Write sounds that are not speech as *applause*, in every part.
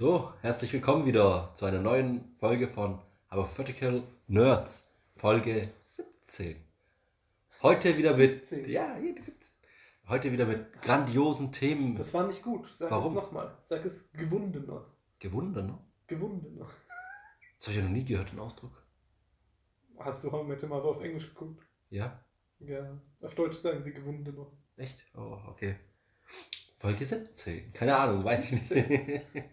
So, herzlich willkommen wieder zu einer neuen Folge von Vertical Nerds, Folge 17. Heute wieder mit. 17. Ja, hier die 17. Heute wieder mit grandiosen Themen. Das war nicht gut. Sag Warum? es nochmal. Sag es gewundener. Gewunder, ne? Gewundener. Das habe ich ja noch nie gehört, den Ausdruck. Hast du How Met Your auf Englisch geguckt? Ja? Ja. Auf Deutsch sagen sie gewundener. Echt? Oh, okay. Folge 17. Keine Ahnung, weiß ich nicht. *laughs*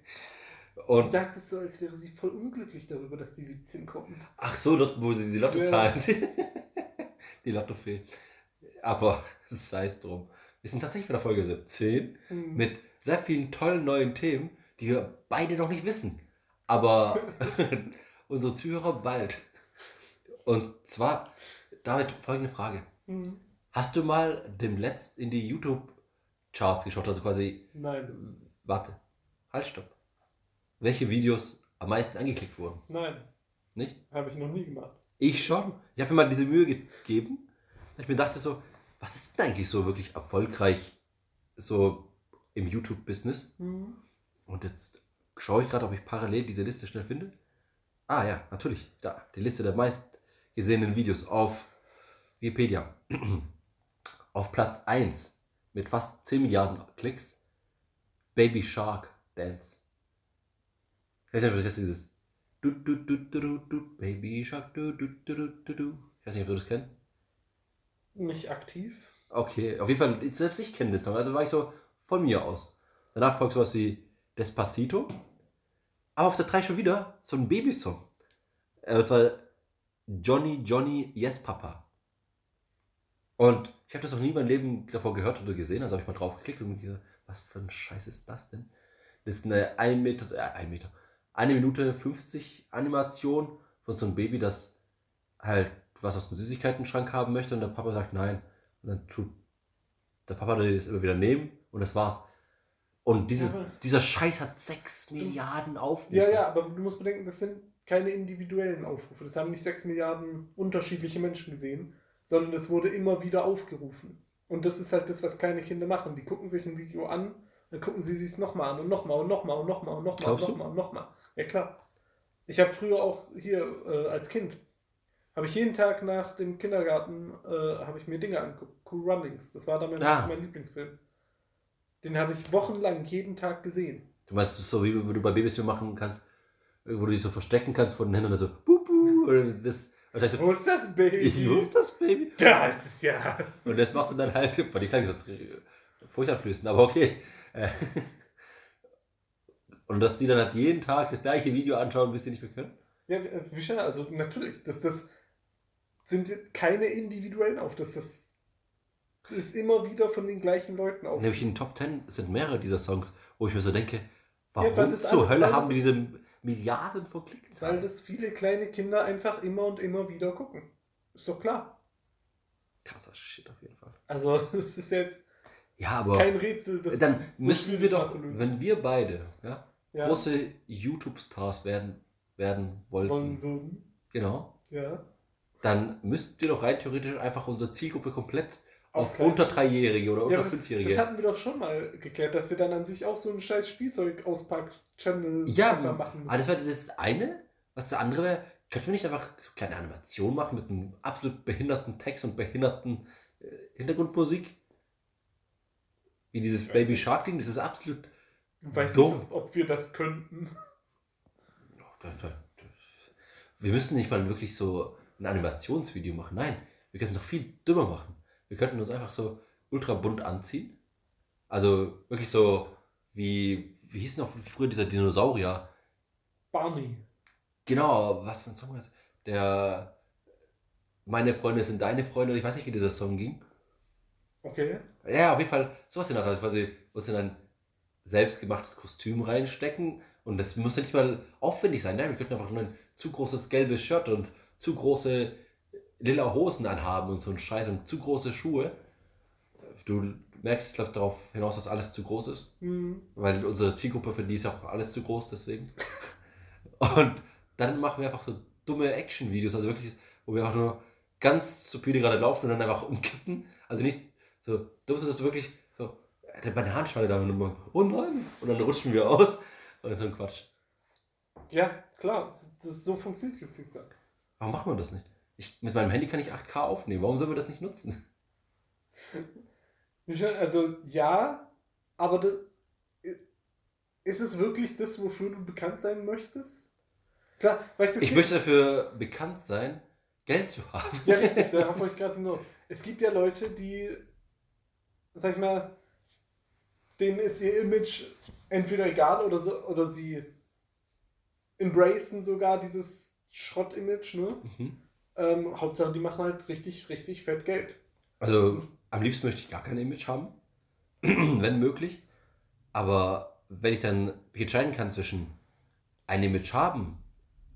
sie Und, sagt es so, als wäre sie voll unglücklich darüber, dass die 17 kommt. ach so, dort, wo sie die Lottozahlen sieht. *laughs* Die Lottofee. Aber *laughs* sei es drum. Wir sind tatsächlich bei der Folge 17. Hm. mit sehr vielen tollen neuen Themen, die wir beide noch nicht wissen. Aber *laughs* unsere Zuhörer bald. Und zwar damit folgende Frage. Hm. Hast du mal dem letzt in die YouTube-Charts geschaut? Also quasi, Nein. warte, halt, stopp. Welche Videos am meisten angeklickt wurden? Nein. Nicht? Habe ich noch nie gemacht. Ich schon. Ich habe mir mal diese Mühe gegeben. Ich mir dachte so, was ist denn eigentlich so wirklich erfolgreich so im YouTube-Business? Hm. Und jetzt schaue ich gerade, ob ich parallel diese Liste schnell finde. Ah ja, natürlich. Da, die Liste der meistgesehenen Videos auf Wikipedia. *clears throat* auf Platz 1 mit fast 10 Milliarden Klicks. Baby Shark Dance. Ich weiß nicht, ob du das kennst, dieses du, du, du, du, du, du, Baby Shark du, du, du, du, du, du. Ich weiß nicht, ob du das kennst. Nicht aktiv. Okay, auf jeden Fall, selbst ich kenne den Song, also war ich so von mir aus. Danach folgt sowas wie Despacito. Aber auf der 3 schon wieder so ein Babysong. Äh, Und zwar Johnny, Johnny, Yes Papa. Und ich habe das noch nie in meinem Leben davor gehört oder gesehen, also habe ich mal draufgeklickt und mir gedacht, was für ein Scheiß ist das denn? Das ist eine 1 Meter, äh, 1 Meter, 1 Minute 50 Animation von so einem Baby, das halt was aus dem Süßigkeiten-Schrank haben möchte und der Papa sagt nein. Und dann tut der Papa das immer wieder nehmen und das war's. Und dieses, Aber- dieser Scheiß hat 6 Milliarden Aufrufe. Ja, ja, aber du musst bedenken, das sind keine individuellen Aufrufe. Das haben nicht 6 Milliarden unterschiedliche Menschen gesehen, sondern es wurde immer wieder aufgerufen. Und das ist halt das, was kleine Kinder machen. Die gucken sich ein Video an, dann gucken sie sich es nochmal an und nochmal und nochmal und nochmal und nochmal und nochmal und nochmal. Ja, klar. Ich habe früher auch hier äh, als Kind, habe ich jeden Tag nach dem Kindergarten, äh, habe ich mir Dinge angeguckt. Cool Runnings. Das war damals Ah. mein Lieblingsfilm. Den habe ich wochenlang jeden Tag gesehen. Du meinst so, wie du bei Babys machen kannst, wo du dich so verstecken kannst von den Händen oder so, bubu, oder das, oder das Wo so, ist das Baby? wo ist das Baby? Da ist es ja. Und das machst du dann halt, bei die klang das furchteinflößend, aber okay. Und dass die dann halt jeden Tag das gleiche Video anschauen, bis sie nicht mehr können? Ja, äh, wie schön, also natürlich, das, das sind keine individuellen auf, das, das ist immer wieder von den gleichen Leuten auf. Nämlich in den Top 10 sind mehrere dieser Songs, wo ich mir so denke, warum weil das zur alles- Hölle weil haben die diese Milliarden von Weil Klickzahlen? das viele kleine Kinder einfach immer und immer wieder gucken. Ist doch klar. Krasser Shit auf jeden Fall. Also, *laughs* das ist jetzt Ja, aber kein Rätsel. Das dann müssen wir doch, wenn wir beide ja, ja, große YouTube-Stars werden, werden wollten, wollen würden. genau, Ja. dann müssten wir doch rein theoretisch einfach unsere Zielgruppe komplett auf, kleine- unter Dreijährige oder Ja, unter das, Fünfjährige. das hatten wir doch schon mal geklärt, dass wir dann an sich auch so einen scheiß Spielzeug-Auspack-Channel Ja, einfach machen Aber das wäre das eine. Was das andere wäre, könnten wir nicht einfach so kleine Animationen machen mit einem absolut behinderten Text und behinderten äh, Hintergrundmusik? Wie dieses Baby. Shark Ding, das ist absolut. Weiß Dumm. nicht, ob, ob wir das könnten. Wir müssen nicht mal wirklich so ein Animationsvideo machen. Nein, wir könnten es noch viel dümmer machen. Wir könnten uns einfach so ultra bunt anziehen. Also wirklich so wie, wie hieß noch früher dieser Dinosaurier? Barney. Genau, was für ein Song war das? Der Meine Freunde sind deine Freunde, ich weiß nicht, wie dieser Song ging. Okay. Ja, auf jeden Fall sowas in der Art, quasi uns in ein selbstgemachtes Kostüm reinstecken und das muss ja nicht mal aufwendig sein. Nein, wir könnten einfach nur ein zu großes gelbes Shirt und zu große lila Hosen anhaben und so ein Scheiß und zu große Schuhe. Du merkst, es läuft darauf hinaus, dass alles zu groß ist. Hm. Weil unsere Zielgruppe für die ist auch alles zu groß, deswegen. *laughs* Und dann machen wir einfach so dumme Action-Videos, also wirklich, wo wir einfach nur ganz stupide gerade laufen und dann einfach umkippen. Also nicht so dumm ist es wirklich der Bananenschale da und immer, oh nein, und dann rutschen wir aus. Oder so ein Quatsch. Ja, klar, das, das, so funktioniert YouTube. Warum macht man das nicht? Ich, mit meinem Handy kann ich 8K aufnehmen. Warum soll man das nicht nutzen? *laughs* Also ja, aber das, ist es wirklich das, wofür du bekannt sein möchtest? Klar, weißt du, Ich möchte dafür bekannt sein, Geld zu haben. Ja, richtig, *laughs* darauf wollte ich gerade hinaus. Es gibt ja Leute, die, sag ich mal, denen ist ihr Image entweder egal oder, so, oder sie embracen sogar dieses Schrott-Image, ne? Mhm. Ähm, Hauptsache, die machen halt richtig, richtig fett Geld. Also am liebsten möchte ich gar kein Image haben, *clears throat* wenn möglich. Aber wenn ich dann mich entscheiden kann zwischen ein Image haben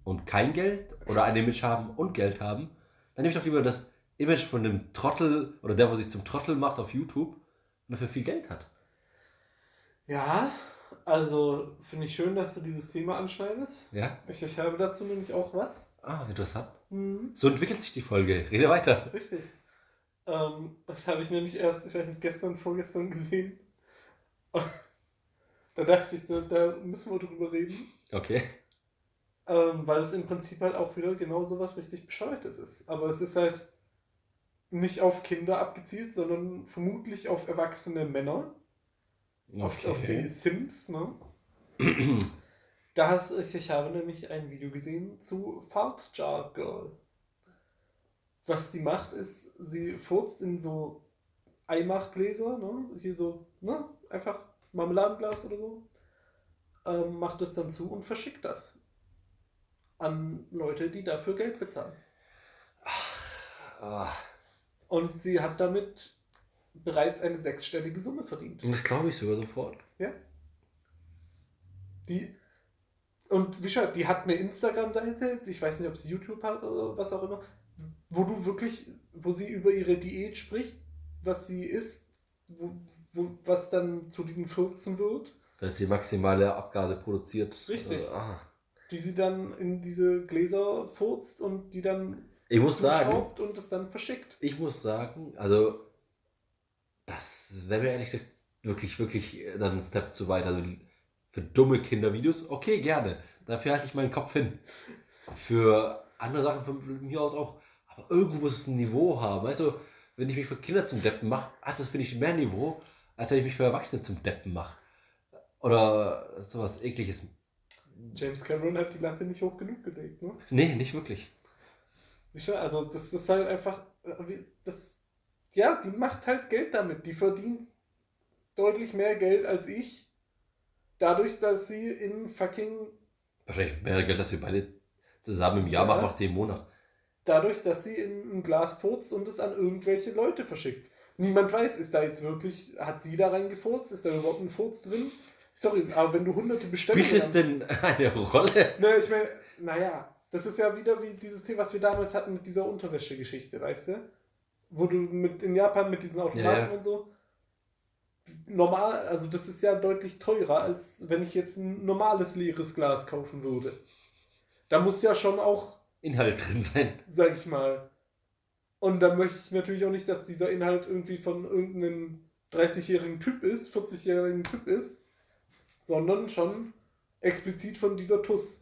und kein Geld oder ein Image haben und Geld haben, dann nehme ich doch lieber das Image von dem Trottel oder der, wo sich zum Trottel macht auf YouTube und dafür viel Geld hat. Ja, also finde ich schön, dass du dieses Thema anschneidest. Ja? Ich, ich habe dazu nämlich auch was. Ah, interessant. Mhm. So entwickelt sich die Folge. Rede weiter. Richtig. Ähm, das habe ich nämlich erst, ich weiß nicht, gestern, vorgestern gesehen. Und *laughs* da dachte ich, so, da müssen wir drüber reden. Okay. Ähm, weil es im Prinzip halt auch wieder genau so was richtig Bescheuertes ist. Aber es ist halt nicht auf Kinder abgezielt, sondern vermutlich auf erwachsene Männer. Auf, auf die Sims, ne? Da hast, ich, ich habe nämlich ein Video gesehen zu Fart Jar Girl. Was sie macht, ist, sie furzt in so Eimachtgläser, ne? Hier so, ne? Einfach Marmeladenglas oder so. Ähm, macht das dann zu und verschickt das an Leute, die dafür Geld bezahlen. Ah, Und sie hat damit bereits eine sechsstellige Summe verdient. das glaube ich sogar sofort. Die und wie gesagt, die hat eine Instagram-Seite, ich weiß nicht, ob sie YouTube hat oder was auch immer, wo du wirklich, wo sie über ihre Diät spricht, was sie isst, wo, wo, was dann zu diesen 14 wird, Dass sie maximale Abgase produziert. Richtig. Ah. die sie dann in diese Gläser furzt und die dann Ich muss sagen, und das dann verschickt. ich muss sagen, also das wäre mir ehrlich gesagt wirklich, wirklich dann ein Step zu weit. Also für dumme Kindervideos, okay, gerne. Dafür halte ich meinen Kopf hin. Für andere Sachen von mir aus auch. Aber irgendwo muss es ein Niveau haben. Weißt du, wenn ich mich für Kinder zum Deppen mache, hat das, finde ich, mehr Niveau, als wenn ich mich für Erwachsene zum Deppen mache. Oder sowas ekliges. James Cameron hat die Latte nicht hoch genug gelegt, ne? Nee, nicht wirklich. Also das ist halt einfach, äh, das, ja, die macht halt Geld damit. Die verdient deutlich mehr Geld als ich. Dadurch, dass sie in fucking, Wahrscheinlich mehr Geld, als wir beide zusammen im Jahr Ja. machen, macht die im Monat. dadurch, dass sie in ein Glas furzt und es an irgendwelche Leute verschickt. Niemand weiß, ist da jetzt wirklich, hat sie da reingefurzt? Ist da überhaupt ein Furz drin? Sorry, aber wenn du hunderte Bestellungen... Spielt es denn eine Rolle? Ne, ich meine, naja, das ist ja wieder wie dieses Thema, was wir damals hatten mit dieser Unterwäsche-Geschichte, weißt du? Wo du mit, in Japan mit diesen Automaten Ja, und so. Normal, also das ist ja deutlich teurer, als wenn ich jetzt ein normales leeres Glas kaufen würde. Da muss ja schon auch, Inhalt drin sein. sag ich mal. Und da möchte ich natürlich auch nicht, dass dieser Inhalt irgendwie von irgendeinem 30-jährigen Typ ist, 40-jährigen Typ ist, sondern schon explizit von dieser TUS.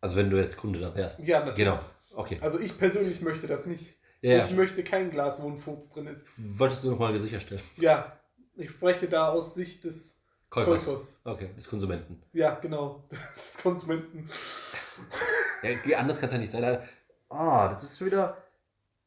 Also wenn du jetzt Kunde da wärst. Ja, natürlich. Genau. Okay. Also ich persönlich möchte das nicht. Ja, Ich möchte kein Glas, wo ein Furz drin ist. Wolltest du nochmal sicherstellen? Ja, ich spreche da aus Sicht des Käufers. Käufers. Okay, des Konsumenten. Ja, genau. *laughs* Des Konsumenten. Ja, anders kann es ja nicht sein. Ah, das ist schon wieder.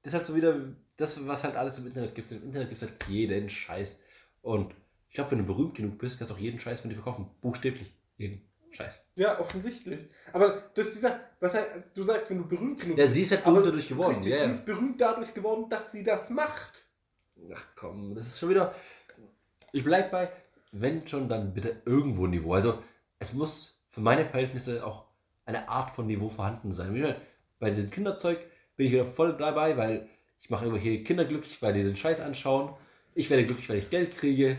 Das ist halt so wieder das, was halt alles im Internet gibt. Im Internet gibt es halt jeden Scheiß. Und ich glaube, wenn du berühmt genug bist, kannst du auch jeden Scheiß von dir verkaufen. Buchstäblich. Jeden Scheiß. Ja, offensichtlich. Aber das ist dieser, was du sagst, wenn du berühmt genug Ja, sie ist halt berühmt dadurch geworden. Richtig, Ja, ja. sie ist berühmt dadurch geworden, dass sie das macht. Ach komm, das ist schon wieder. Ich bleib bei, wenn schon, dann bitte irgendwo Niveau. Also, es muss für meine Verhältnisse auch eine Art von Niveau vorhanden sein. Bei dem Kinderzeug bin ich wieder voll dabei, weil ich mache irgendwelche Kinder glücklich, weil die den Scheiß anschauen. Ich werde glücklich, weil ich Geld kriege.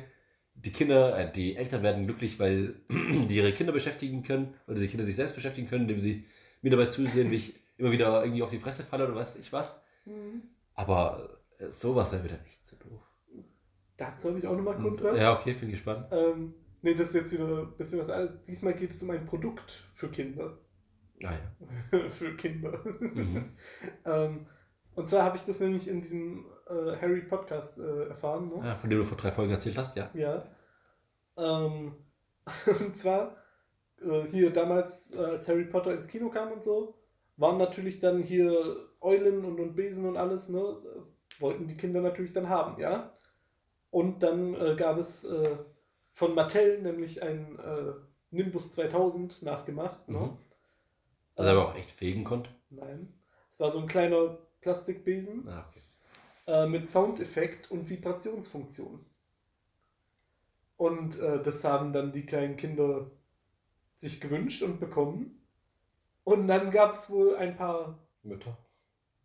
Die Kinder, äh, die Eltern werden glücklich, weil *clears throat* die ihre Kinder beschäftigen können oder die Kinder sich selbst beschäftigen können, indem sie mir dabei zusehen, wie ich immer wieder irgendwie auf die Fresse falle oder weiß ich was. Aber äh, sowas wäre wieder nicht so doof. Dazu habe ich auch noch mal kurz was. Ja, okay, bin gespannt. Ähm, Nee, das ist jetzt wieder ein bisschen was anderes. Diesmal geht es um ein Produkt für Kinder. Ah ja. *laughs* für Kinder. Mhm. *laughs* ähm, und zwar habe ich das nämlich in diesem äh, Harry Podcast äh, erfahren. Ne? ja. Von dem du vor drei Folgen erzählt hast, ja. Ja. Ähm, *laughs* und zwar äh, hier damals, äh, als Harry Potter ins Kino kam und so, waren natürlich dann hier Eulen und, und Besen und alles, ne? Wollten die Kinder natürlich dann haben, ja. Und dann äh, gab es von Mattel nämlich ein Nimbus 2000 nachgemacht. Ne? Mhm. Also aber auch echt fegen konnte. Nein. Es war so ein kleiner Plastikbesen Ah, okay. Äh, mit Soundeffekt und Vibrationsfunktion. Und äh, das haben dann die kleinen Kinder sich gewünscht und bekommen. Und dann gab es wohl ein paar Mütter.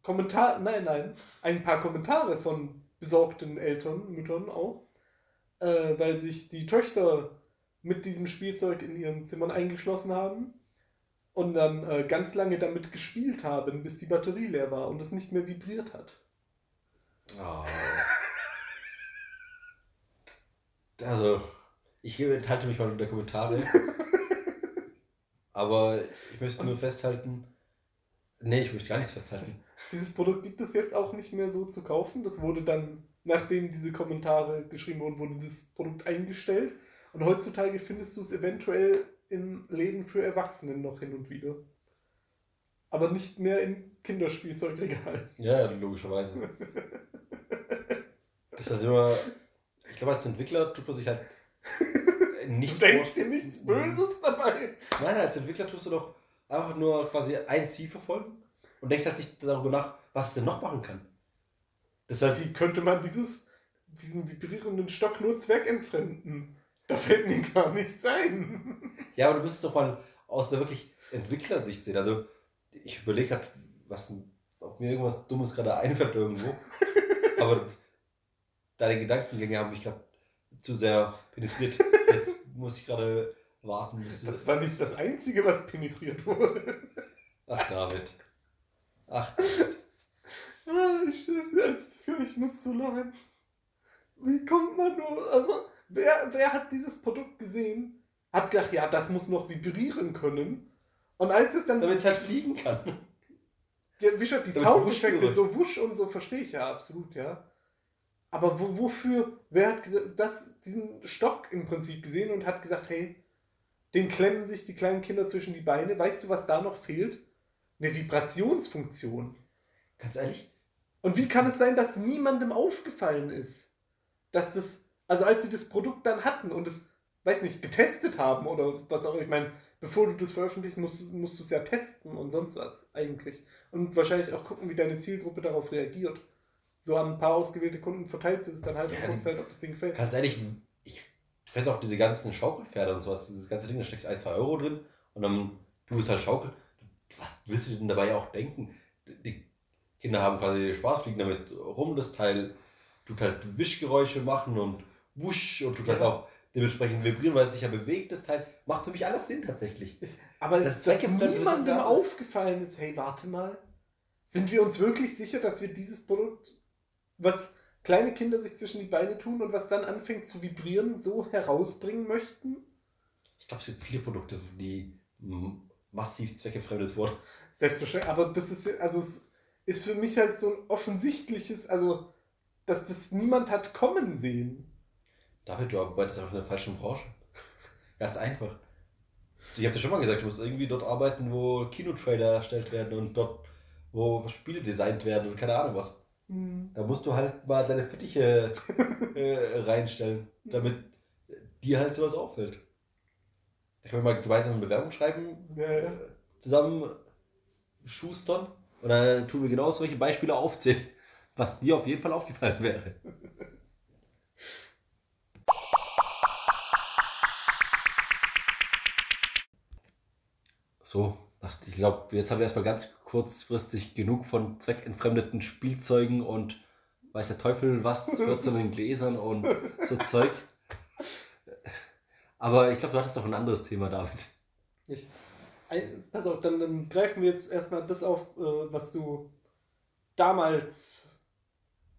Kommentare, nein, nein, ein paar Kommentare von besorgten Eltern, Müttern auch, äh, weil sich die Töchter mit diesem Spielzeug in ihren Zimmern eingeschlossen haben und dann äh, ganz lange damit gespielt haben, bis die Batterie leer war und es nicht mehr vibriert hat. Oh. Also, ich enthalte mich mal unter Kommentare. aber ich möchte nur festhalten. Nee, ich möchte gar nichts festhalten. Dieses Produkt gibt es jetzt auch nicht mehr so zu kaufen. Das wurde dann, nachdem diese Kommentare geschrieben wurden, wurde das Produkt eingestellt. Und heutzutage findest du es eventuell in Läden für Erwachsenen noch hin und wieder. Aber nicht mehr in Kinderspielzeugregalen. Ja, logischerweise. *laughs* Das ist halt immer. Ich glaube, als Entwickler tut man sich halt nicht. Du denkst dir nichts Böses dabei. Nein, als Entwickler tust du doch einfach nur quasi ein Ziel verfolgen und denkst halt nicht darüber nach, was es denn noch machen kann. Das halt Wie könnte man dieses, diesen vibrierenden Stock nur zweckentfremden? Da fällt mir gar nichts ein. Ja, aber du müsstest doch mal aus der wirklich Entwicklersicht sehen. Also, ich überlege gerade, was, ob mir irgendwas Dummes gerade einfällt irgendwo. *laughs* aber deine Gedankengänge haben mich gerade zu sehr penetriert. Jetzt muss ich gerade warten, bis Das war nicht das Einzige, was penetriert wurde. Ach, David. Ach, Ah, ich ich muss so lachen. Wie kommt man nur? Also, wer, wer hat dieses Produkt gesehen? Hat gedacht, ja, das muss noch vibrieren können. Und als es dann. damit es halt fliegen kann. Ja, wie schon, die Soundeffekte, so wusch und so, verstehe ich ja absolut, ja. Aber wo, wofür, wer hat das, diesen Stock im Prinzip gesehen und hat gesagt, hey, den klemmen sich die kleinen Kinder zwischen die Beine. Weißt du, was da noch fehlt? Eine Vibrationsfunktion. Ganz ehrlich? Und wie kann es sein, dass niemandem aufgefallen ist, dass das, also als sie das Produkt dann hatten und es, weiß nicht, getestet haben oder was auch immer, ich meine, bevor du das veröffentlichst, musst, du- musst du es ja testen und sonst was eigentlich. Und wahrscheinlich auch gucken, wie deine Zielgruppe darauf reagiert. So an ein paar ausgewählte Kunden verteilst du das dann halt Ja, und guckst halt, ob das Ding gefällt. Ganz ehrlich, ich, du kennst auch diese ganzen Schaukelpferde und sowas, dieses ganze Ding, da steckst 1, 2 Euro drin und dann du bist halt Schaukel. Was willst du denn dabei auch denken? Die Kinder haben quasi Spaß, fliegen damit rum, das Teil tut halt Wischgeräusche machen und wusch und tut halt auch dementsprechend vibrieren, weil es sich ja bewegt, das Teil. Macht für mich alles Sinn tatsächlich. Ist, aber Das es dass ist niemandem da. aufgefallen ist, hey, warte mal, sind wir uns wirklich sicher, dass wir dieses Produkt, was kleine Kinder sich zwischen die Beine tun und was dann anfängt zu vibrieren, so herausbringen möchten? Ich glaube, es gibt viele Produkte, die massiv zweckentfremdet wurden. Selbstverständlich, aber das ist, also es ist für mich halt so ein offensichtliches, also, dass das niemand hat kommen sehen. David, du arbeitest einfach in der falschen Branche. *laughs* Ganz einfach. Ich habe dir schon mal gesagt, du musst irgendwie dort arbeiten, wo Kinotrailer erstellt werden und dort, wo Spiele designt werden und keine Ahnung was. Da musst du halt mal deine Fittiche *laughs* äh, reinstellen, damit dir halt sowas auffällt. Da können wir mal gemeinsam eine Bewerbung schreiben, Ja, ja. äh, zusammen schustern und dann tun wir genau solche Beispiele aufzählen, was dir auf jeden Fall aufgefallen wäre. *laughs* So, ich glaube, jetzt haben wir erstmal ganz kurzfristig genug von zweckentfremdeten Spielzeugen und weiß der Teufel was, *laughs* würzenden Gläsern und so Zeug. Aber ich glaube, du hattest doch ein anderes Thema, David. Ich, pass auf, dann, dann greifen wir jetzt erstmal das auf, äh, was du damals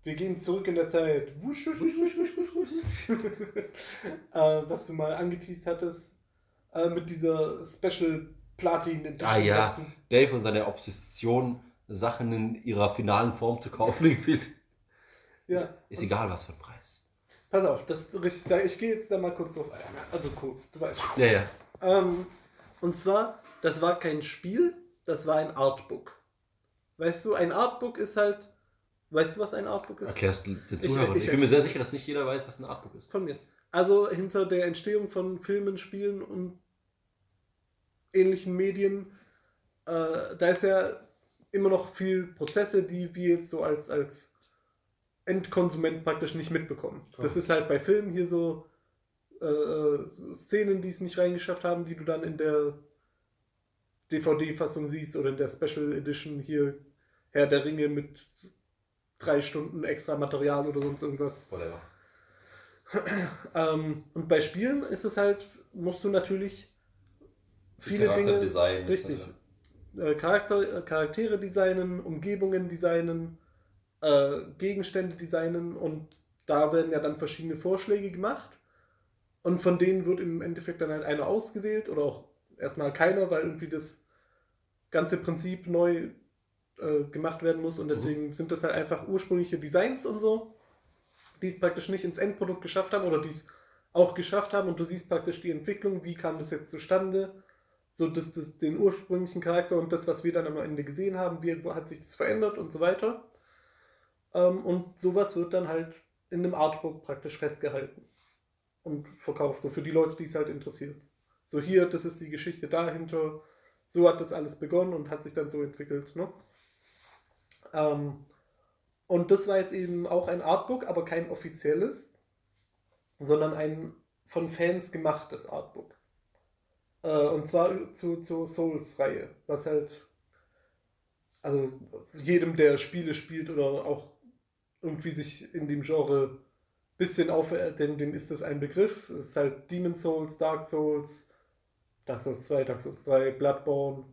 Wir gehen zurück in der Zeit. Wusch, wusch, wusch, wusch, wusch, wusch. *laughs* äh, was du mal angeteased hattest. Äh, mit dieser Special Platin Edition. Ah ja, Dave und seine Obsession, Sachen in ihrer finalen Form zu kaufen, *laughs* gefühlt. ja. Ist egal, was für ein Preis. Pass auf, das ist richtig. Da, ich gehe jetzt da mal kurz drauf ein. Also kurz, du weißt schon. Ja, ja. Ähm, und zwar, das war kein Spiel, das war ein Artbook. Weißt du, ein Artbook ist halt. Weißt du, was ein Artbook ist? Erklärst du den Ich- Zuhörern. Ich, ich- bin mir sehr sicher, dass nicht jeder weiß, was ein Artbook ist. Von mir. Also hinter der Entstehung von Filmen, Spielen und ähnlichen Medien, äh, da ist ja immer noch viel Prozesse, die wir jetzt so als, als Endkonsument praktisch nicht mitbekommen. Ja. Das ist halt bei Filmen hier so äh, äh, Szenen, die es nicht reingeschafft haben, die du dann in der DVD-Fassung siehst oder in der Special Edition hier Herr der Ringe mit drei Stunden extra Material oder sonst irgendwas. Whatever. Ähm, und bei Spielen ist es halt, musst du natürlich viele Dinge, Charakterdesign, richtig, äh, Charakter, äh, Charaktere designen, Umgebungen designen, äh, Gegenstände designen und da werden ja dann verschiedene Vorschläge gemacht und von denen wird im Endeffekt dann halt einer ausgewählt oder auch erstmal keiner, weil irgendwie das ganze Prinzip neu äh, gemacht werden muss und deswegen sind das halt einfach ursprüngliche Designs und so, die es praktisch nicht ins Endprodukt geschafft haben oder die es auch geschafft haben und du siehst praktisch die Entwicklung, wie kam das jetzt zustande, so das, das, den ursprünglichen Charakter und das, was wir dann am Ende gesehen haben, wie hat sich das verändert und so weiter. Ähm, und sowas wird dann halt in einem Artbook praktisch festgehalten und verkauft, so für die Leute, die es halt interessiert. So hier, das ist die Geschichte dahinter, so hat das alles begonnen und hat sich dann so entwickelt. Ne? Ähm, und das war jetzt eben auch ein Artbook, aber kein offizielles, sondern ein von Fans gemachtes Artbook. Äh, und zwar zu, zur Souls-Reihe, was halt, also jedem, der Spiele spielt oder auch irgendwie sich in dem Genre bisschen auf, denn dem ist das ein Begriff. Es ist halt Demon Souls, Dark Souls, Dark Souls 2, Dark Souls 3, Bloodborne.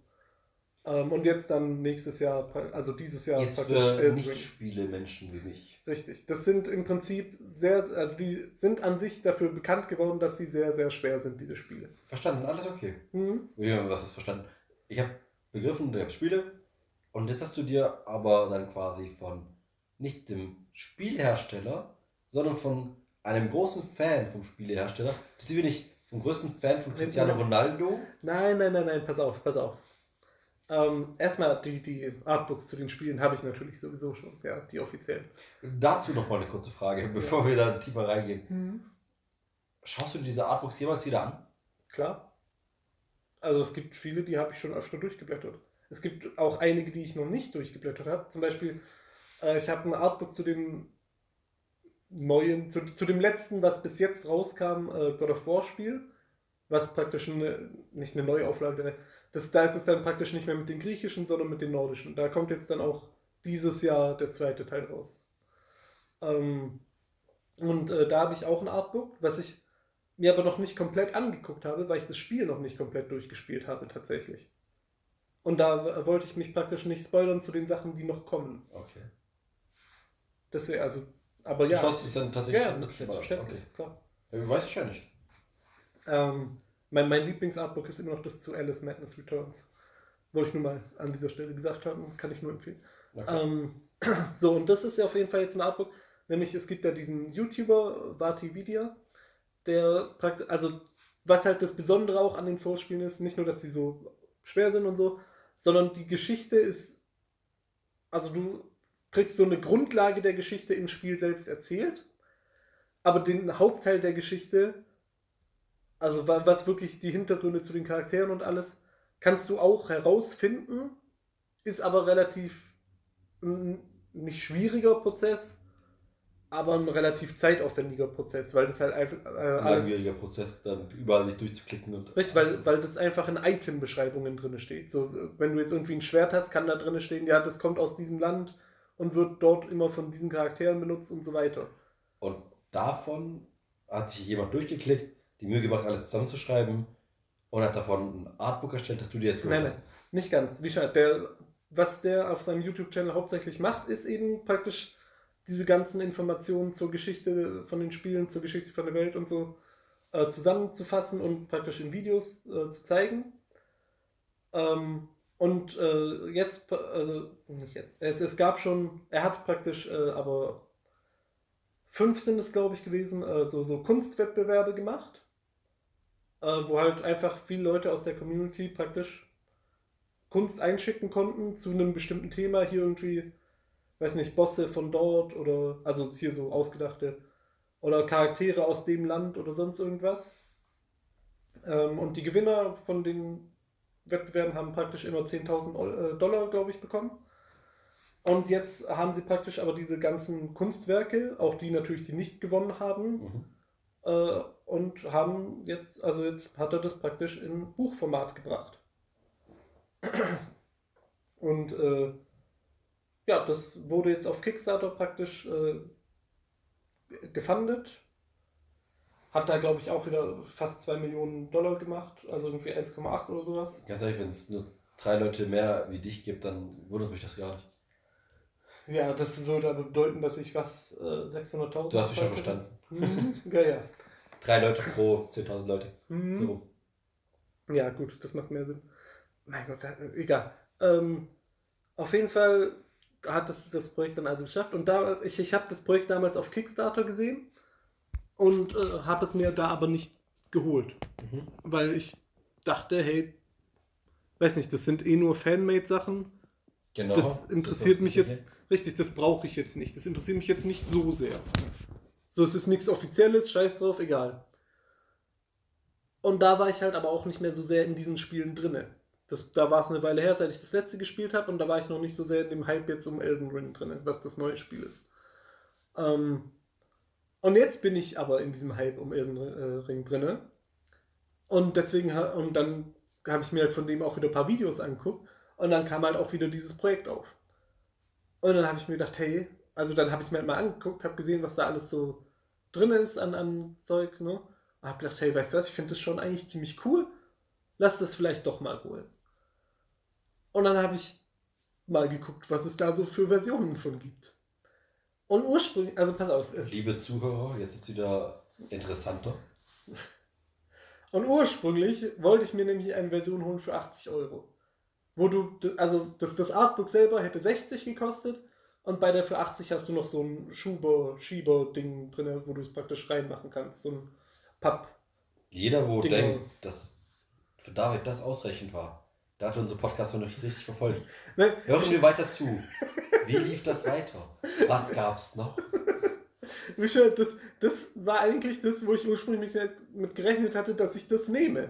Ähm, und jetzt dann nächstes Jahr, also dieses Jahr Jetzt praktisch für. Nicht-Spiele-Menschen wie mich. Richtig. Das sind im Prinzip sehr, also die sind an sich dafür bekannt geworden, dass sie sehr, sehr schwer sind, diese Spiele. Verstanden, alles okay. Mhm. Ja, was ist verstanden? Ich habe begriffen, du hast Spiele und jetzt hast du dir aber dann quasi von nicht dem Spielhersteller, sondern von einem großen Fan vom Spielehersteller, bist du nicht vom größten Fan von Cristiano Ronaldo? Nein, nein, nein, nein, pass auf, pass auf. Ähm, erstmal die, die Artbooks zu den Spielen habe ich natürlich sowieso schon, ja, die offiziellen. Dazu noch mal eine kurze Frage, bevor wir da tiefer reingehen. Schaust du dir diese Artbooks jemals wieder an? Klar. Also es gibt viele, die habe ich schon öfter durchgeblättert. Es gibt auch einige, die ich noch nicht durchgeblättert habe. Zum Beispiel, äh, ich habe ein Artbook zu dem neuen, zu, zu dem letzten, was bis jetzt rauskam, äh, God of War Spiel, was praktisch eine, nicht eine Neuauflage, wäre. Das, da ist es dann praktisch nicht mehr mit den griechischen, sondern mit den nordischen. Da kommt jetzt dann auch dieses Jahr der zweite Teil raus. Ähm, und äh, da habe ich auch ein Artbook, was ich mir aber noch nicht komplett angeguckt habe, weil ich das Spiel noch nicht komplett durchgespielt habe tatsächlich. Und da wollte ich mich praktisch nicht spoilern zu den Sachen, die noch kommen. Okay. Das wäre also, aber Du ja. schaust dich dann tatsächlich ja, an? selbstverständlich, klar. Okay. Weiß ich ja nicht. Ähm, mein mein Lieblingsartbook ist immer noch das zu Alice Madness Returns. Wollte ich nur mal an dieser Stelle gesagt haben, kann ich nur empfehlen. Okay. Ähm, *clears throat* so, und das ist ja auf jeden Fall jetzt ein Artbook. Nämlich, es gibt ja diesen YouTuber, Vati Vidya, der praktisch, also, was halt das Besondere auch an den Souls-Spielen ist, nicht nur, dass sie so schwer sind und so, sondern die Geschichte ist, also du kriegst so eine Grundlage der Geschichte im Spiel selbst erzählt, aber den Hauptteil der Geschichte, also wa- was wirklich die Hintergründe zu den Charakteren und alles, kannst du auch herausfinden, ist aber relativ ein nicht schwieriger Prozess, aber ein relativ zeitaufwendiger Prozess, weil das halt einfach äh, Ein langwieriger Prozess, dann überall sich durchzuklicken und. Richtig, weil, weil das einfach in Item-Beschreibungen drin steht. So, äh, wenn du jetzt irgendwie ein Schwert hast, kann da drin stehen, ja, das kommt aus diesem Land und wird dort immer von diesen Charakteren benutzt und so weiter. Und davon hat sich jemand durchgeklickt, die Mühe gemacht, alles zusammenzuschreiben und hat davon ein Artbook erstellt, das du dir jetzt gemacht nein, nicht ganz. Wie schon, der, was der auf seinem YouTube-Channel hauptsächlich macht, ist eben praktisch diese ganzen Informationen zur Geschichte von den Spielen, zur Geschichte von der Welt und so äh, zusammenzufassen und praktisch in Videos äh, zu zeigen. Ähm, und äh, jetzt, also nicht jetzt, es, es, gab schon, er hat praktisch, äh, aber fünf sind es, glaube ich, gewesen, äh, so, so Kunstwettbewerbe gemacht, äh, wo halt einfach viele Leute aus der Community praktisch Kunst einschicken konnten zu einem bestimmten Thema. Hier irgendwie, weiß nicht, Bosse von dort oder, also hier so ausgedachte, oder Charaktere aus dem Land oder sonst irgendwas. Ähm, und die Gewinner von den Wettbewerben haben praktisch immer 10.000 äh, Dollar, glaube ich, bekommen. Und jetzt haben sie praktisch aber diese ganzen Kunstwerke, auch die natürlich, die nicht gewonnen haben, mhm. Und haben jetzt, also jetzt hat er das praktisch in Buchformat gebracht. Und äh, ja, das wurde jetzt auf Kickstarter praktisch äh, gefundet. Hat da, glaube ich, auch wieder fast 2 Millionen Dollar gemacht, also irgendwie 1,8 oder sowas. Ganz ehrlich, wenn es nur drei Leute mehr wie dich gibt, dann wundert mich das gar nicht. Ja, das würde aber bedeuten, dass ich was äh, 600.000. Du hast mich schon verstanden. Mhm. ja, ja. Drei Leute pro 10.000 Leute. Mhm. So. Ja, gut, das macht mehr Sinn. Mein Gott, egal. Ähm, auf jeden Fall hat das, das Projekt dann also geschafft. Und damals, ich, ich habe das Projekt damals auf Kickstarter gesehen und äh, habe es mir da aber nicht geholt. Mhm. Weil ich dachte, hey, weiß nicht, das sind eh nur Fanmade-Sachen. Genau. Das interessiert das mich jetzt, richtig, das brauche ich jetzt nicht. Das interessiert mich jetzt nicht so sehr. So, es ist nichts Offizielles, scheiß drauf, egal. Und da war ich halt aber auch nicht mehr so sehr in diesen Spielen drinne. Das, da war es eine Weile her, seit ich das letzte gespielt habe und da war ich noch nicht so sehr in dem Hype jetzt um Elden Ring drin, was das neue Spiel ist. Ähm, und jetzt bin ich aber in diesem Hype um Elden äh, Ring drin. Und deswegen, und dann habe ich mir halt von dem auch wieder ein paar Videos angeguckt und dann kam halt auch wieder dieses Projekt auf. Und dann habe ich mir gedacht, hey, also dann habe ich es mir halt mal angeguckt, habe gesehen, was da alles so drin ist an, an Zeug, ne? Und habe gedacht, hey, weißt du was, ich finde das schon eigentlich ziemlich cool. Lass das vielleicht doch mal holen. Und dann habe ich mal geguckt, was es da so für Versionen von gibt. Und ursprünglich, also pass auf, es Liebe Zuhörer, jetzt wird es wieder interessanter. *laughs* Und ursprünglich wollte ich mir nämlich eine Version holen für 80 Euro. Wo du, also das, das Artbook selber hätte 60 gekostet und bei der für 80 hast du noch so ein Schuber, Schieber-Ding drin, wo du es praktisch reinmachen kannst. So ein Papp. Jeder, wo Dinger. denkt, dass für David das ausreichend war, da hat unser Podcast noch nicht richtig verfolgt. *laughs* Ne? Hör ich mir weiter zu. Wie lief das weiter? Was gab's noch? Michael, das, das war eigentlich das, wo ich ursprünglich mit gerechnet hatte, dass ich das nehme.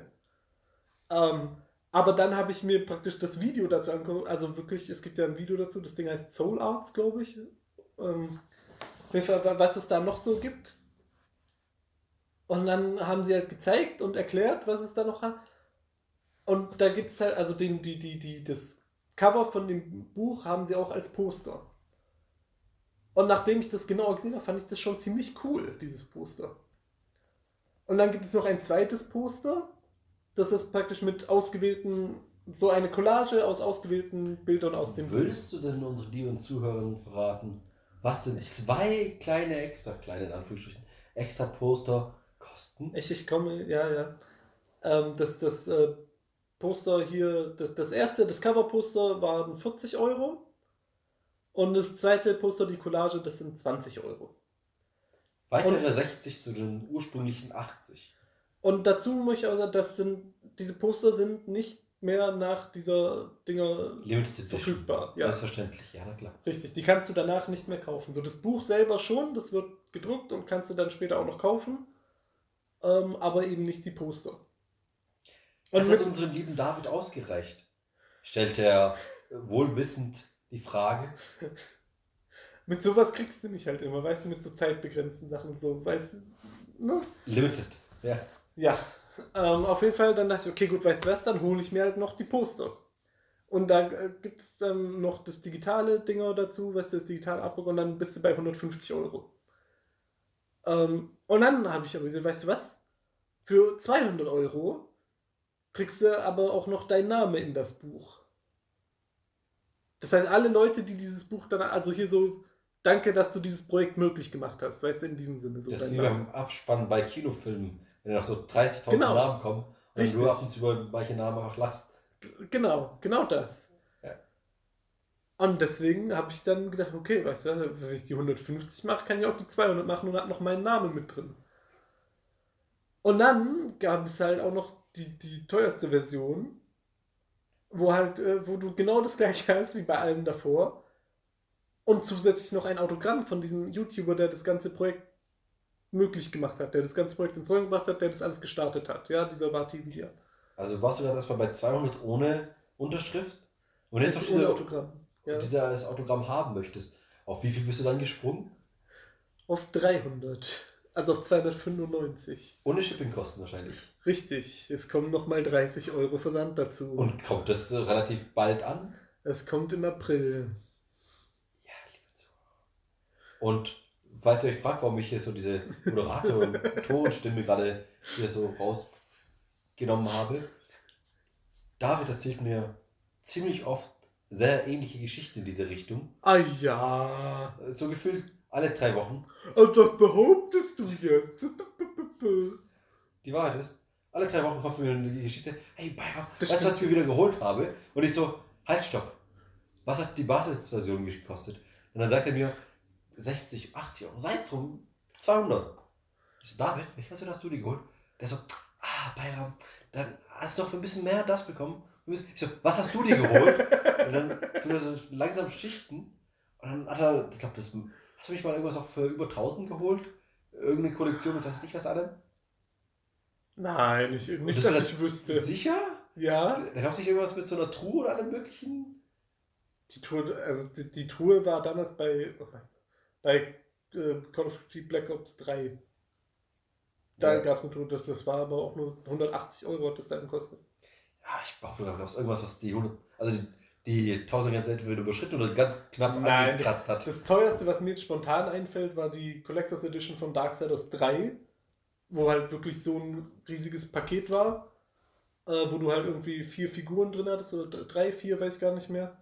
Ähm, aber dann habe ich mir praktisch das Video dazu angeguckt. Also wirklich, es gibt ja ein Video dazu, das Ding heißt Soul Arts, glaube ich. Ähm, was es da noch so gibt. Und dann haben sie halt gezeigt und erklärt, was es da noch hat. Und da gibt es halt, also den, die, die, die, das Cover von dem Buch haben sie auch als Poster. Und nachdem ich das genauer gesehen habe, fand ich das schon ziemlich cool, dieses Poster. Und dann gibt es noch ein zweites Poster, das ist praktisch mit ausgewählten, so eine Collage aus ausgewählten Bildern aus dem Willst Buch. du denn unsere lieben Zuhörerinnen verraten, was denn zwei kleine extra, kleine in Anführungsstrichen, extra Poster kosten? Ich, ich komme, ja, ja. Ähm, das, das äh, Poster hier, das, das erste, das Cover-Poster waren 40 Euro. Und das zweite Poster, die Collage, das sind 20 Euro. Weitere und, 60 zu den ursprünglichen 80. Und dazu muss ich aber sagen, das sind, diese Poster sind nicht mehr nach dieser Dinger verfügbar. Ja. Selbstverständlich, ja, na klar. Richtig, die kannst du danach nicht mehr kaufen. So das Buch selber schon, das wird gedruckt und kannst du dann später auch noch kaufen. Ähm, aber eben nicht die Poster. Und Hat das unseren lieben David ausgereicht? Stellt er wohlwissend die Frage. *laughs* mit sowas kriegst du mich halt immer, weißt du, mit so zeitbegrenzten Sachen und so, weißt du, ne? Limited, ja. Ja, ähm, auf jeden Fall, dann dachte ich, okay, gut, weißt du was, dann hole ich mir halt noch die Poster. Und da äh, gibt es ähm, noch das digitale Dinger dazu, weißt du, das digitale Abdruck und dann bist du bei 150 Euro. Ähm, und dann habe ich aber gesagt, weißt du was? Für 200 Euro kriegst du aber auch noch deinen Namen in das Buch. Das heißt, alle Leute, die dieses Buch dann, also hier so danke, dass du dieses Projekt möglich gemacht hast. Weißt du, in diesem Sinne. So Das ist wie beim Abspann bei Kinofilmen, wenn noch so 30.000 Genau. Namen kommen und Richtig. du ab und zu über manche Namen einfach lachst. Genau, genau das. Ja. Und deswegen habe ich dann gedacht, okay, weißt du, wenn ich die 150 mache, kann ich auch die 200 machen und hat noch meinen Namen mit drin. Und dann gab es halt auch noch die, die teuerste Version, wo halt, äh, wo du genau das gleiche hast wie bei allem davor. Und zusätzlich noch ein Autogramm von diesem YouTuber, der das ganze Projekt möglich gemacht hat, der das ganze Projekt ins Rollen gebracht hat, der das alles gestartet hat. Ja, dieser Vati Vidya. Also warst du gerade erstmal bei 200 ohne Unterschrift und jetzt noch Ohne diese, Autogramm. Ja. und dieses Autogramm haben möchtest. Auf wie viel bist du dann gesprungen? Auf 300. Also auf 295. Ohne Shippingkosten wahrscheinlich. Richtig. Es kommen nochmal 30 Euro Versand dazu. Und kommt das äh, relativ bald an? es kommt im April. Ja, liebe Zuhörer. Und falls ihr euch fragt, warum ich hier so diese Moderator- und Autorenstimme gerade hier so rausgenommen habe, David erzählt mir ziemlich oft sehr ähnliche Geschichten in diese Richtung. Ah ja. So gefühlt alle drei Wochen. Und das behauptest du jetzt. Die Wahrheit ist, alle drei Wochen kommt mir eine Geschichte, hey Bayram, Das weißt du, was ich mir wieder geholt habe? Und ich so, halt, stopp. Was hat die Basisversion gekostet? Und dann sagt er mir, 60, 80 Euro, sei es drum, 200. Ich so, David, welche Version hast du dir geholt? Der so, ah, Bayram, dann hast du doch für ein bisschen mehr das bekommen. Ich so, was hast du dir geholt? *laughs* Und dann tut er so langsam Schichten. Und dann hat er, ich glaube, das, hast du mich mal irgendwas auch für über 1000 geholt? Irgendeine Kollektion mit was weiß ich was allem? Nein, ich, nicht, das dass ich wüsste. Sicher? Ja. Da gab es nicht irgendwas mit so einer Truhe oder allem möglichen? Die Tour, also die, die Tour war damals bei, oh mein, bei äh, Call of Duty Black Ops 3. Da Ja. gab es eine Tour, das, das war aber auch nur 180 Euro, hat das dann gekostet. Ja, ich behaupte, da gab es irgendwas, was die 100, also die, die 1000 Grenze entweder überschritten oder ganz knapp Nein, angekratzt hat. Das teuerste, was mir jetzt spontan einfällt, war die Collectors Edition von Darksiders 3, wo halt wirklich so ein riesiges Paket war, äh, wo du halt irgendwie vier Figuren drin hattest, oder drei, vier, weiß ich gar nicht mehr.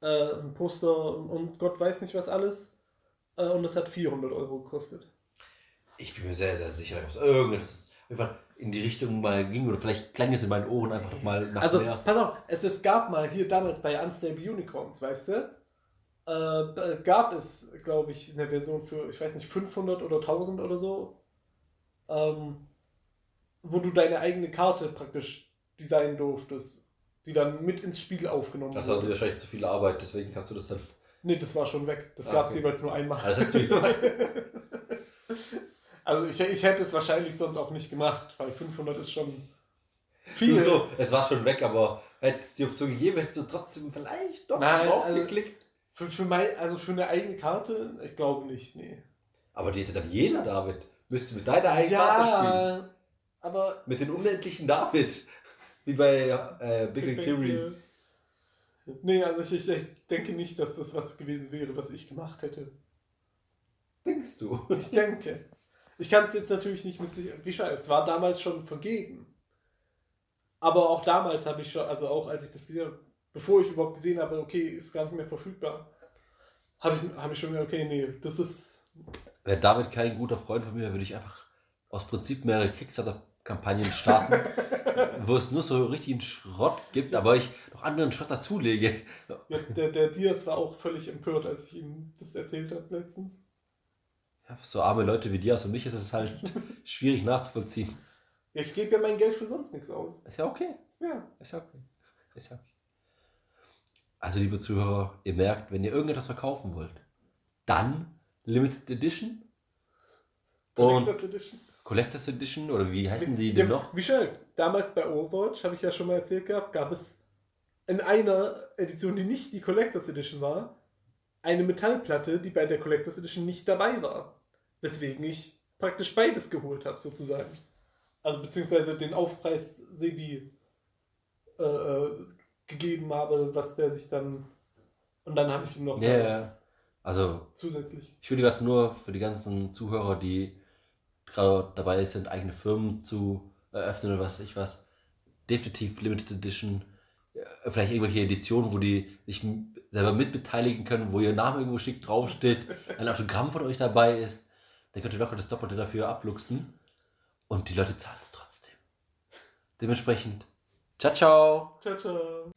Äh, ein Poster und, und Gott weiß nicht was alles. Äh, und das hat 400 Euro gekostet. Ich bin mir sehr, sehr sicher, da gab es irgendetwas, das einfach in die Richtung mal ging oder vielleicht klang es in meinen Ohren einfach noch mal nach Also, mehr. pass auf, es, es gab mal hier damals bei Unstable Unicorns, weißt du? Äh, gab es, glaube ich, eine Version für, ich weiß nicht, 500 oder 1000 oder so, ähm, wo du deine eigene Karte praktisch designen durftest, die dann mit ins Spiel aufgenommen Das war wurde. wahrscheinlich zu viel Arbeit, deswegen kannst du das dann. Nee, das war schon weg. Das Ah, gab es okay. jeweils nur einmal. Also du *laughs* also ich, ich hätte es wahrscheinlich sonst auch nicht gemacht, weil 500 ist schon viel. So, es war schon weg, aber hätte es die Option gegeben, hättest du trotzdem vielleicht doch Nein, drauf also- geklickt. Für, für, mein, also für eine eigene Karte, ich glaube nicht, nee. Aber die hätte dann jeder David. Müsste mit deiner eigenen Karte spielen. Ja, aber Mit den unendlichen David. Wie bei äh, Big Bang Theory. Nee, also ich, ich, ich denke nicht, dass das was gewesen wäre, was ich gemacht hätte. Denkst du? Ich denke. Ich kann es jetzt natürlich nicht mit sich. Wie schon, es war damals schon vergeben. Aber auch damals habe ich schon, also auch als ich das gesehen habe, bevor ich überhaupt gesehen habe, okay, ist gar nicht mehr verfügbar, habe ich, habe ich schon gesagt, okay, nee, das ist. Wäre David kein guter Freund von mir, würde ich einfach aus Prinzip mehrere Kickstarter-Kampagnen starten, *laughs* wo es nur so richtigen Schrott gibt, aber ich noch anderen Schrott dazulege. Ja, der, der Diaz war auch völlig empört, als ich ihm das erzählt habe letztens. Ja, für so arme Leute wie dir und mich ist es halt *laughs* schwierig nachzuvollziehen. Ja, ich gebe ja mein Geld für sonst nichts aus. Ist ja okay. Ja. Ist ja okay. Ist ja okay. Also, liebe Zuhörer, ihr merkt, wenn ihr irgendetwas verkaufen wollt, dann Limited Edition und Collectors Edition. Collectors Edition oder wie heißen die Ja, denn noch? Wie schön. Damals bei Overwatch, habe ich ja schon mal erzählt gehabt, gab es in einer Edition, die nicht die Collectors Edition war, eine Metallplatte, die bei der Collectors Edition nicht dabei war. Weswegen ich praktisch beides geholt habe, sozusagen. Also beziehungsweise den Aufpreis Sebi äh, äh, gegeben habe, was der sich dann. Und dann habe ich ihm noch Ja, was ja. Also, zusätzlich. Ich würde gerade nur für die ganzen Zuhörer, die gerade dabei sind, eigene Firmen zu eröffnen oder was weiß ich was, definitiv Limited Edition äh, vielleicht irgendwelche Editionen, wo die sich selber mitbeteiligen können, wo ihr Name irgendwo schick draufsteht, *laughs* ein Autogramm von euch dabei ist, dann könnt ihr locker das Doppelte dafür abluchsen. Und die Leute zahlen es trotzdem. Dementsprechend, ciao, ciao. Ciao, ciao.